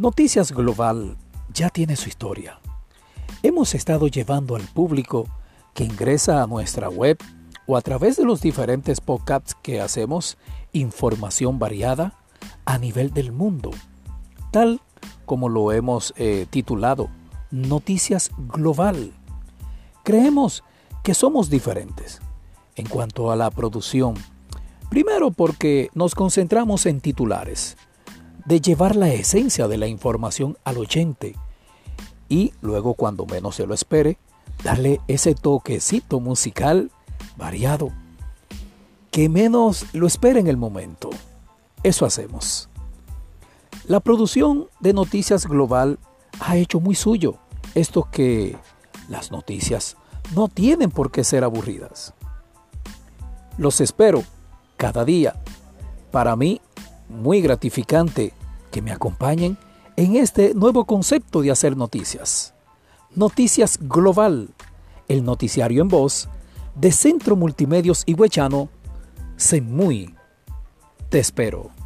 Noticias Global ya tiene su historia. Hemos estado llevando al público que ingresa a nuestra web o a través de los diferentes podcasts que hacemos información variada a nivel del mundo, tal como lo hemos eh, titulado Noticias Global. Creemos que somos diferentes en cuanto a la producción. Primero porque nos concentramos en titulares de llevar la esencia de la información al oyente y luego cuando menos se lo espere, darle ese toquecito musical variado que menos lo espere en el momento. Eso hacemos. La producción de Noticias Global ha hecho muy suyo esto que las noticias no tienen por qué ser aburridas. Los espero cada día. Para mí muy gratificante que me acompañen en este nuevo concepto de hacer noticias. Noticias Global, el noticiario en voz de Centro Multimedios Higüechano, muy Te espero.